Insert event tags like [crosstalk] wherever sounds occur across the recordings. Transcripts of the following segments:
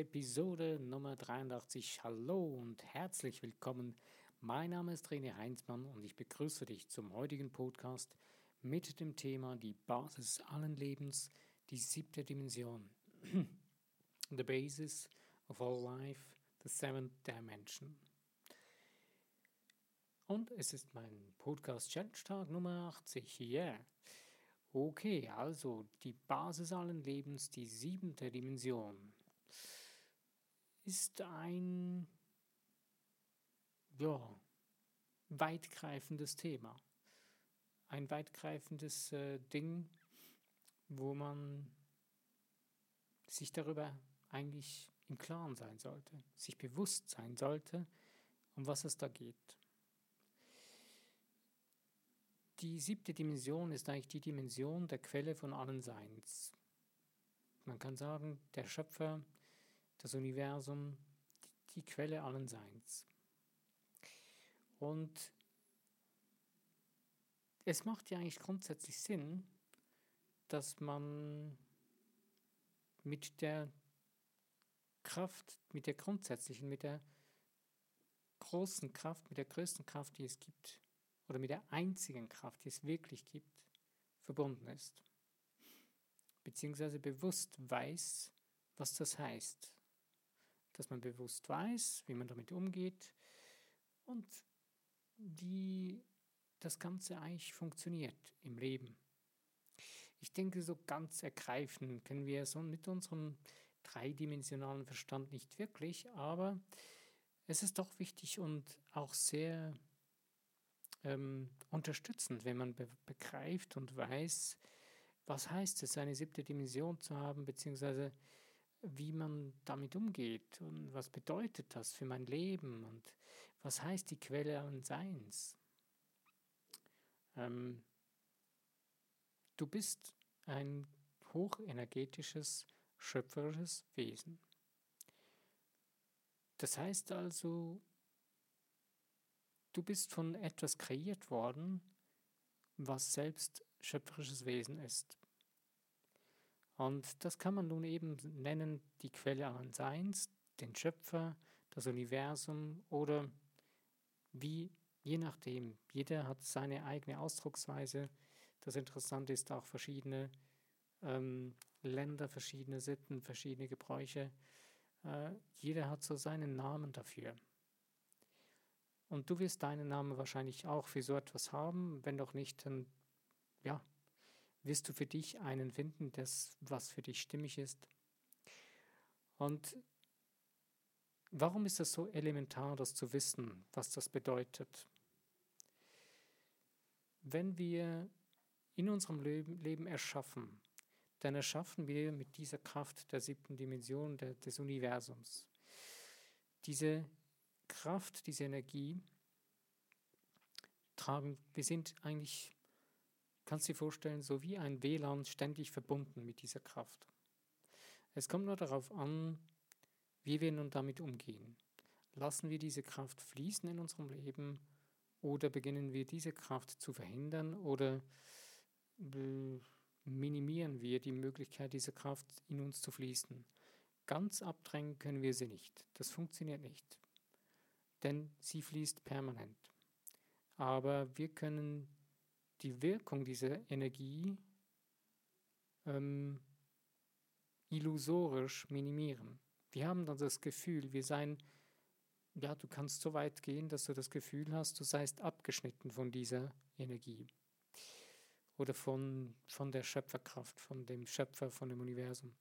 Episode Nummer 83. Hallo und herzlich willkommen. Mein Name ist René Heinzmann und ich begrüße dich zum heutigen Podcast mit dem Thema die Basis allen Lebens, die siebte Dimension. [clears throat] The basis of all life, the seventh dimension. Und es ist mein Podcast Challenge Tag Nummer 80. Yeah. Okay, also die Basis allen Lebens, die siebente Dimension, ist ein ja, weitgreifendes Thema. Ein weitgreifendes äh, Ding, wo man sich darüber eigentlich im Klaren sein sollte, sich bewusst sein sollte, um was es da geht. Die siebte Dimension ist eigentlich die Dimension der Quelle von allen Seins. Man kann sagen, der Schöpfer, das Universum, die Quelle allen Seins. Und es macht ja eigentlich grundsätzlich Sinn, dass man mit der Kraft, mit der grundsätzlichen, mit der großen Kraft, mit der größten Kraft, die es gibt, oder mit der einzigen Kraft, die es wirklich gibt, verbunden ist. Beziehungsweise bewusst weiß, was das heißt. Dass man bewusst weiß, wie man damit umgeht und wie das Ganze eigentlich funktioniert im Leben. Ich denke, so ganz ergreifen können wir so mit unserem dreidimensionalen Verstand nicht wirklich, aber es ist doch wichtig und auch sehr ähm, unterstützend, wenn man be begreift und weiß, was heißt es, eine siebte Dimension zu haben, beziehungsweise wie man damit umgeht und was bedeutet das für mein Leben und was heißt die Quelle allen Seins. Ähm, du bist ein hochenergetisches, schöpferisches Wesen. Das heißt also, Du bist von etwas kreiert worden, was selbst schöpferisches Wesen ist. Und das kann man nun eben nennen die Quelle allen Seins, den Schöpfer, das Universum oder wie, je nachdem. Jeder hat seine eigene Ausdrucksweise. Das Interessante ist auch verschiedene ähm, Länder, verschiedene Sitten, verschiedene Gebräuche. Äh, jeder hat so seinen Namen dafür. Und du wirst deinen Namen wahrscheinlich auch für so etwas haben. Wenn doch nicht, dann ja, wirst du für dich einen finden, das, was für dich stimmig ist. Und warum ist es so elementar, das zu wissen, was das bedeutet? Wenn wir in unserem Leben erschaffen, dann erschaffen wir mit dieser Kraft der siebten Dimension des Universums. Diese Kraft, diese Energie tragen, wir sind eigentlich, kannst dir vorstellen, so wie ein WLAN ständig verbunden mit dieser Kraft. Es kommt nur darauf an, wie wir nun damit umgehen. Lassen wir diese Kraft fließen in unserem Leben oder beginnen wir diese Kraft zu verhindern oder minimieren wir die Möglichkeit, diese Kraft in uns zu fließen. Ganz abdrängen können wir sie nicht. Das funktioniert nicht denn sie fließt permanent. Aber wir können die Wirkung dieser Energie ähm, illusorisch minimieren. Wir haben dann das Gefühl, wir seien, ja, du kannst so weit gehen, dass du das Gefühl hast, du seist abgeschnitten von dieser Energie oder von, von der Schöpferkraft, von dem Schöpfer, von dem Universum.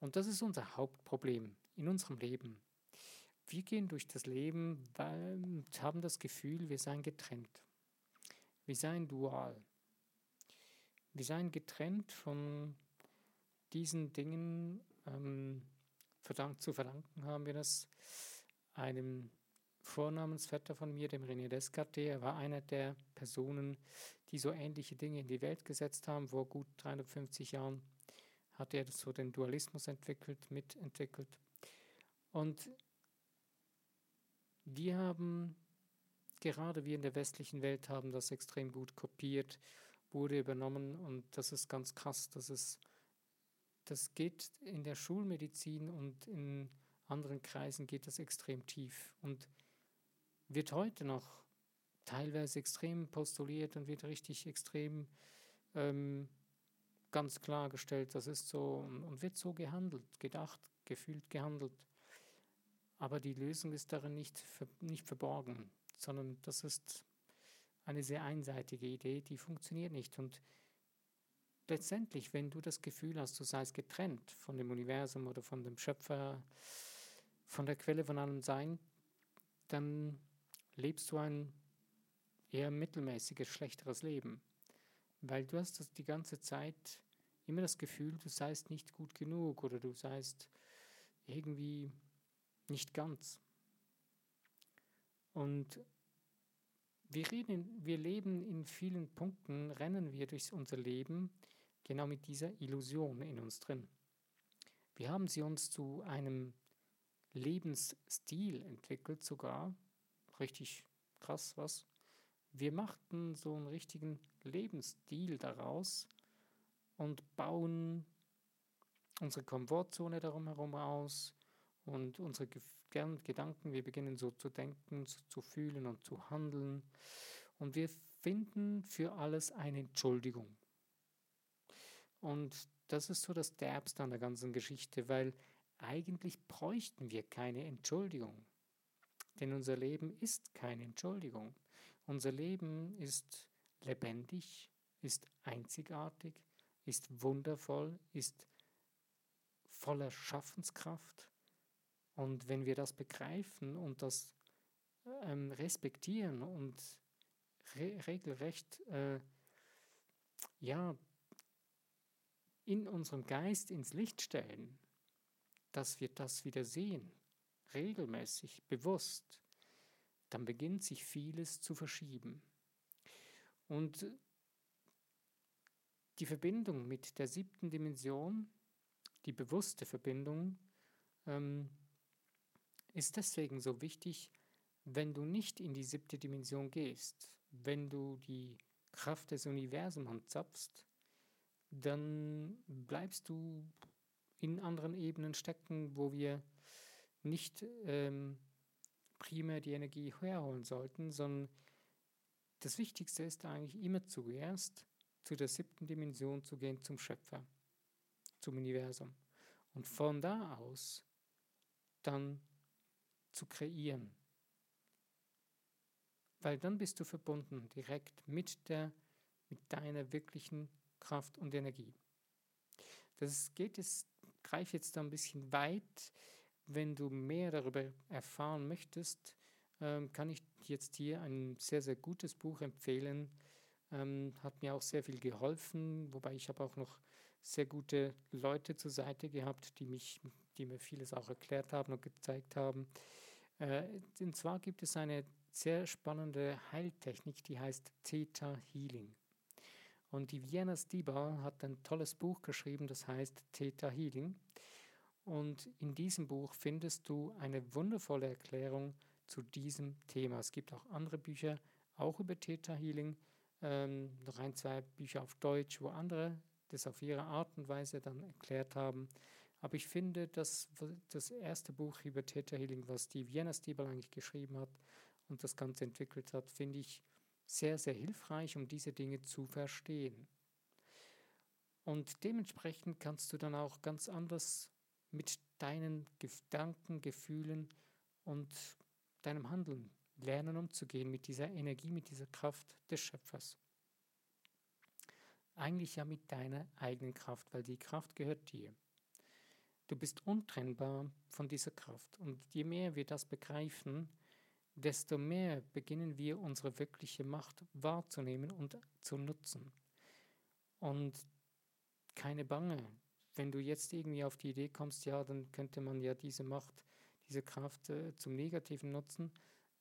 Und das ist unser Hauptproblem in unserem Leben wir gehen durch das Leben und haben das Gefühl, wir seien getrennt. Wir seien dual. Wir seien getrennt von diesen Dingen. Ähm, verdankt, zu verdanken haben wir das einem Vornamensvetter von mir, dem René Descartes. Er war einer der Personen, die so ähnliche Dinge in die Welt gesetzt haben. Vor gut 350 Jahren hat er so den Dualismus entwickelt, mitentwickelt. Und wir haben, gerade wir in der westlichen Welt haben das extrem gut kopiert, wurde übernommen und das ist ganz krass, dass es das geht in der Schulmedizin und in anderen Kreisen geht das extrem tief und wird heute noch teilweise extrem postuliert und wird richtig extrem ähm, ganz klargestellt, das ist so und wird so gehandelt, gedacht, gefühlt gehandelt. Aber die Lösung ist darin nicht, nicht verborgen, sondern das ist eine sehr einseitige Idee, die funktioniert nicht. Und letztendlich, wenn du das Gefühl hast, du seist getrennt von dem Universum oder von dem Schöpfer, von der Quelle von allem Sein, dann lebst du ein eher mittelmäßiges, schlechteres Leben. Weil du hast das die ganze Zeit immer das Gefühl, du seist nicht gut genug oder du seist irgendwie nicht ganz. Und wir, reden, wir leben in vielen Punkten, rennen wir durch unser Leben genau mit dieser Illusion in uns drin. Wir haben sie uns zu einem Lebensstil entwickelt, sogar. Richtig krass, was? Wir machten so einen richtigen Lebensstil daraus und bauen unsere Komfortzone darum herum aus und unsere Gedanken, wir beginnen so zu denken, zu fühlen und zu handeln und wir finden für alles eine Entschuldigung. Und das ist so das Derbste an der ganzen Geschichte, weil eigentlich bräuchten wir keine Entschuldigung. Denn unser Leben ist keine Entschuldigung. Unser Leben ist lebendig, ist einzigartig, ist wundervoll, ist voller Schaffenskraft. Und wenn wir das begreifen und das ähm, respektieren und re regelrecht äh, ja, in unserem Geist ins Licht stellen, dass wir das wieder sehen, regelmäßig, bewusst, dann beginnt sich vieles zu verschieben. Und die Verbindung mit der siebten Dimension, die bewusste Verbindung, ähm, ist deswegen so wichtig, wenn du nicht in die siebte Dimension gehst, wenn du die Kraft des Universums anzapfst, dann bleibst du in anderen Ebenen stecken, wo wir nicht ähm, primär die Energie herholen sollten, sondern das Wichtigste ist eigentlich immer zuerst zu der siebten Dimension zu gehen, zum Schöpfer, zum Universum. Und von da aus dann zu kreieren. Weil dann bist du verbunden direkt mit, der, mit deiner wirklichen Kraft und Energie. Das geht jetzt, greift jetzt ein bisschen weit. Wenn du mehr darüber erfahren möchtest, ähm, kann ich jetzt hier ein sehr, sehr gutes Buch empfehlen. Ähm, hat mir auch sehr viel geholfen, wobei ich habe auch noch sehr gute Leute zur Seite gehabt, die mich, die mir vieles auch erklärt haben und gezeigt haben. Äh, und zwar gibt es eine sehr spannende Heiltechnik, die heißt Theta Healing. Und die Vienna Stiba hat ein tolles Buch geschrieben, das heißt Theta Healing. Und in diesem Buch findest du eine wundervolle Erklärung zu diesem Thema. Es gibt auch andere Bücher, auch über Theta Healing, ähm, noch ein, zwei Bücher auf Deutsch, wo andere das auf ihre Art und Weise dann erklärt haben. Aber ich finde, dass das erste Buch über Theta Healing, was die Vienna Stiebel eigentlich geschrieben hat und das Ganze entwickelt hat, finde ich sehr, sehr hilfreich, um diese Dinge zu verstehen. Und dementsprechend kannst du dann auch ganz anders mit deinen Gedanken, Gefühlen und deinem Handeln lernen umzugehen, mit dieser Energie, mit dieser Kraft des Schöpfers. Eigentlich ja mit deiner eigenen Kraft, weil die Kraft gehört dir. Du bist untrennbar von dieser Kraft. Und je mehr wir das begreifen, desto mehr beginnen wir unsere wirkliche Macht wahrzunehmen und zu nutzen. Und keine Bange, wenn du jetzt irgendwie auf die Idee kommst, ja, dann könnte man ja diese Macht, diese Kraft äh, zum Negativen nutzen.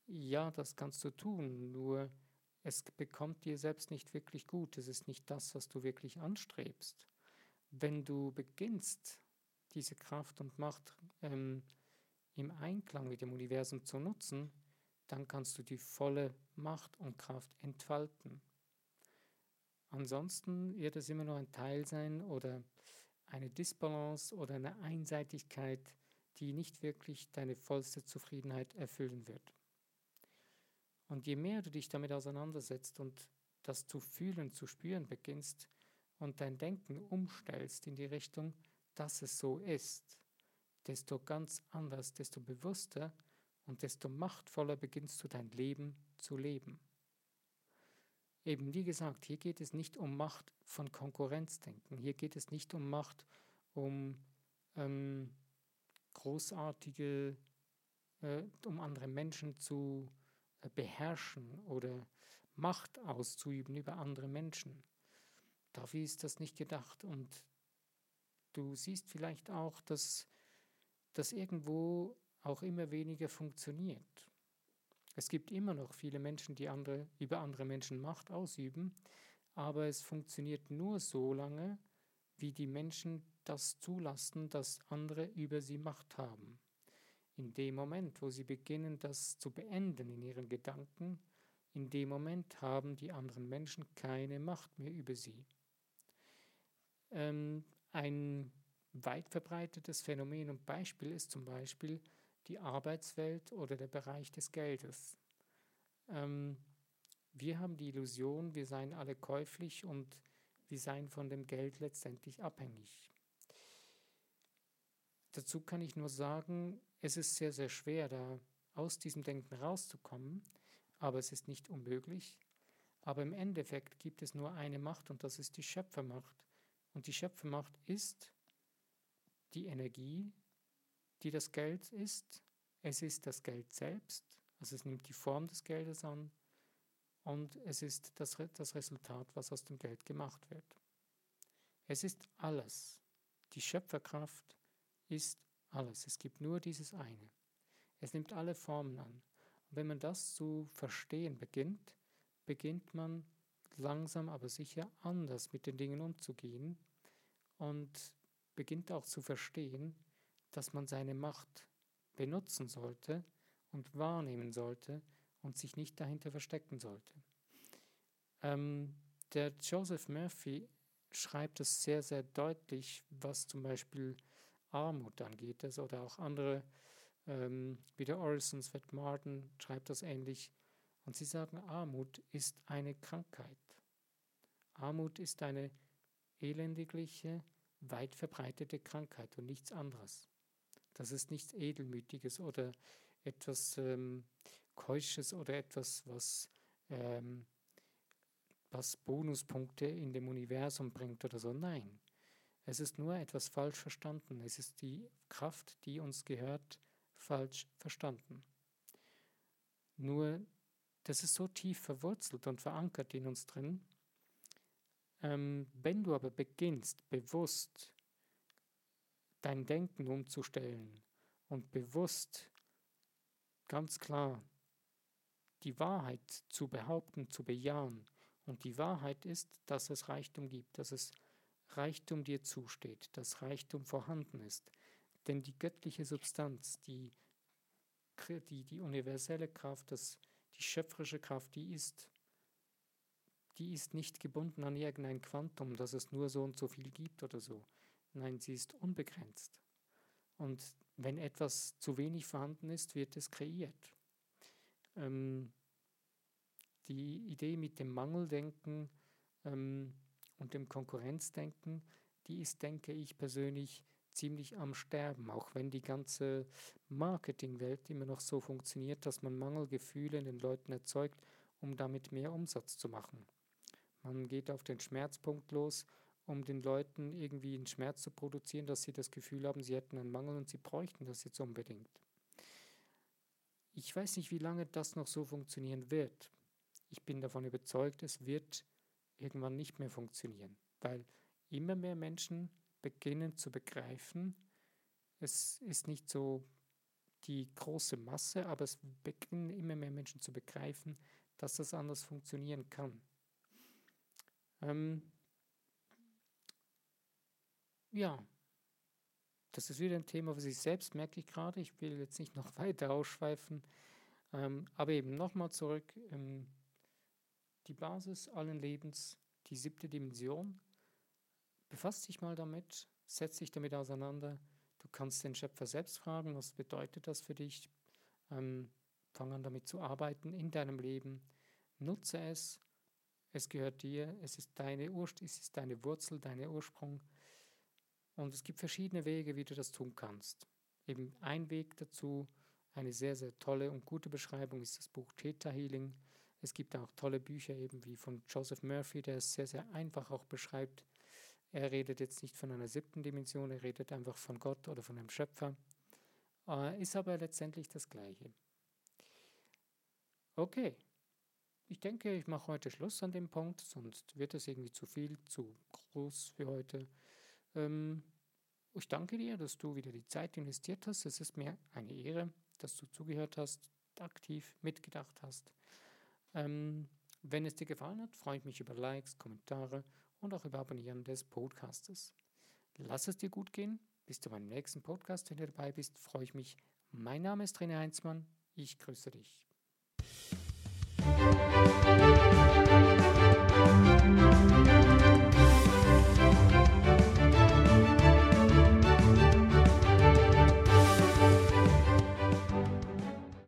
Ja, das kannst du tun, nur es bekommt dir selbst nicht wirklich gut. Es ist nicht das, was du wirklich anstrebst. Wenn du beginnst, diese Kraft und Macht ähm, im Einklang mit dem Universum zu nutzen, dann kannst du die volle Macht und Kraft entfalten. Ansonsten wird es immer nur ein Teil sein oder eine Disbalance oder eine Einseitigkeit, die nicht wirklich deine vollste Zufriedenheit erfüllen wird. Und je mehr du dich damit auseinandersetzt und das zu fühlen, zu spüren beginnst und dein Denken umstellst in die Richtung, dass es so ist, desto ganz anders, desto bewusster und desto machtvoller beginnst du dein Leben zu leben. Eben wie gesagt, hier geht es nicht um Macht von Konkurrenzdenken, hier geht es nicht um Macht, um ähm, großartige, äh, um andere Menschen zu äh, beherrschen oder Macht auszuüben über andere Menschen. Dafür ist das nicht gedacht. Und du siehst vielleicht auch, dass das irgendwo auch immer weniger funktioniert. Es gibt immer noch viele Menschen, die andere, über andere Menschen Macht ausüben, aber es funktioniert nur so lange, wie die Menschen das zulassen, dass andere über sie Macht haben. In dem Moment, wo sie beginnen, das zu beenden in ihren Gedanken, in dem Moment haben die anderen Menschen keine Macht mehr über sie. Ähm, ein weit verbreitetes Phänomen und Beispiel ist zum Beispiel die Arbeitswelt oder der Bereich des Geldes. Ähm, wir haben die Illusion, wir seien alle käuflich und wir seien von dem Geld letztendlich abhängig. Dazu kann ich nur sagen, es ist sehr, sehr schwer, da aus diesem Denken rauszukommen, aber es ist nicht unmöglich. Aber im Endeffekt gibt es nur eine Macht und das ist die Schöpfermacht. Und die Schöpfermacht ist die Energie, die das Geld ist. Es ist das Geld selbst, also es nimmt die Form des Geldes an und es ist das, das Resultat, was aus dem Geld gemacht wird. Es ist alles. Die Schöpferkraft ist alles. Es gibt nur dieses eine. Es nimmt alle Formen an. Und wenn man das zu verstehen beginnt, beginnt man langsam aber sicher anders mit den Dingen umzugehen und beginnt auch zu verstehen, dass man seine Macht benutzen sollte und wahrnehmen sollte und sich nicht dahinter verstecken sollte. Ähm, der Joseph Murphy schreibt es sehr, sehr deutlich, was zum Beispiel Armut angeht, das, oder auch andere, ähm, wie der Orison Svet Martin schreibt das ähnlich. Und sie sagen, Armut ist eine Krankheit. Armut ist eine elendigliche, weit verbreitete Krankheit und nichts anderes. Das ist nichts Edelmütiges oder etwas ähm, Keusches oder etwas, was, ähm, was Bonuspunkte in dem Universum bringt oder so. Nein, es ist nur etwas falsch verstanden. Es ist die Kraft, die uns gehört, falsch verstanden. Nur, das ist so tief verwurzelt und verankert in uns drin. Ähm, wenn du aber beginnst, bewusst dein Denken umzustellen und bewusst ganz klar die Wahrheit zu behaupten, zu bejahen. Und die Wahrheit ist, dass es Reichtum gibt, dass es Reichtum dir zusteht, dass Reichtum vorhanden ist. Denn die göttliche Substanz, die, die, die universelle Kraft, das, die schöpferische Kraft, die ist, die ist nicht gebunden an irgendein Quantum, dass es nur so und so viel gibt oder so. Nein, sie ist unbegrenzt. Und wenn etwas zu wenig vorhanden ist, wird es kreiert. Ähm, die Idee mit dem Mangeldenken ähm, und dem Konkurrenzdenken, die ist, denke ich persönlich, ziemlich am Sterben, auch wenn die ganze Marketingwelt immer noch so funktioniert, dass man Mangelgefühle in den Leuten erzeugt, um damit mehr Umsatz zu machen. Man geht auf den Schmerzpunkt los um den Leuten irgendwie einen Schmerz zu produzieren, dass sie das Gefühl haben, sie hätten einen Mangel und sie bräuchten das jetzt unbedingt. Ich weiß nicht, wie lange das noch so funktionieren wird. Ich bin davon überzeugt, es wird irgendwann nicht mehr funktionieren, weil immer mehr Menschen beginnen zu begreifen, es ist nicht so die große Masse, aber es beginnen immer mehr Menschen zu begreifen, dass das anders funktionieren kann. Ähm, ja, das ist wieder ein Thema für sich selbst, merke ich gerade. Ich will jetzt nicht noch [laughs] weiter ausschweifen. Ähm, aber eben nochmal zurück. Ähm, die Basis allen Lebens, die siebte Dimension, Befass dich mal damit, setz dich damit auseinander. Du kannst den Schöpfer selbst fragen, was bedeutet das für dich? Ähm, fang an damit zu arbeiten in deinem Leben. Nutze es. Es gehört dir. Es ist deine Urst es ist deine Wurzel, dein Ursprung. Und es gibt verschiedene Wege, wie du das tun kannst. Eben ein Weg dazu, eine sehr, sehr tolle und gute Beschreibung ist das Buch Theta Healing. Es gibt auch tolle Bücher eben wie von Joseph Murphy, der es sehr, sehr einfach auch beschreibt. Er redet jetzt nicht von einer siebten Dimension, er redet einfach von Gott oder von einem Schöpfer. Äh, ist aber letztendlich das Gleiche. Okay, ich denke, ich mache heute Schluss an dem Punkt, sonst wird es irgendwie zu viel, zu groß für heute. Ähm, ich danke dir, dass du wieder die Zeit investiert hast. Es ist mir eine Ehre, dass du zugehört hast, aktiv mitgedacht hast. Ähm, wenn es dir gefallen hat, freue ich mich über Likes, Kommentare und auch über Abonnieren des Podcastes. Lass es dir gut gehen. Bis zu meinem nächsten Podcast, wenn du dabei bist, freue ich mich. Mein Name ist René Heinzmann. Ich grüße dich.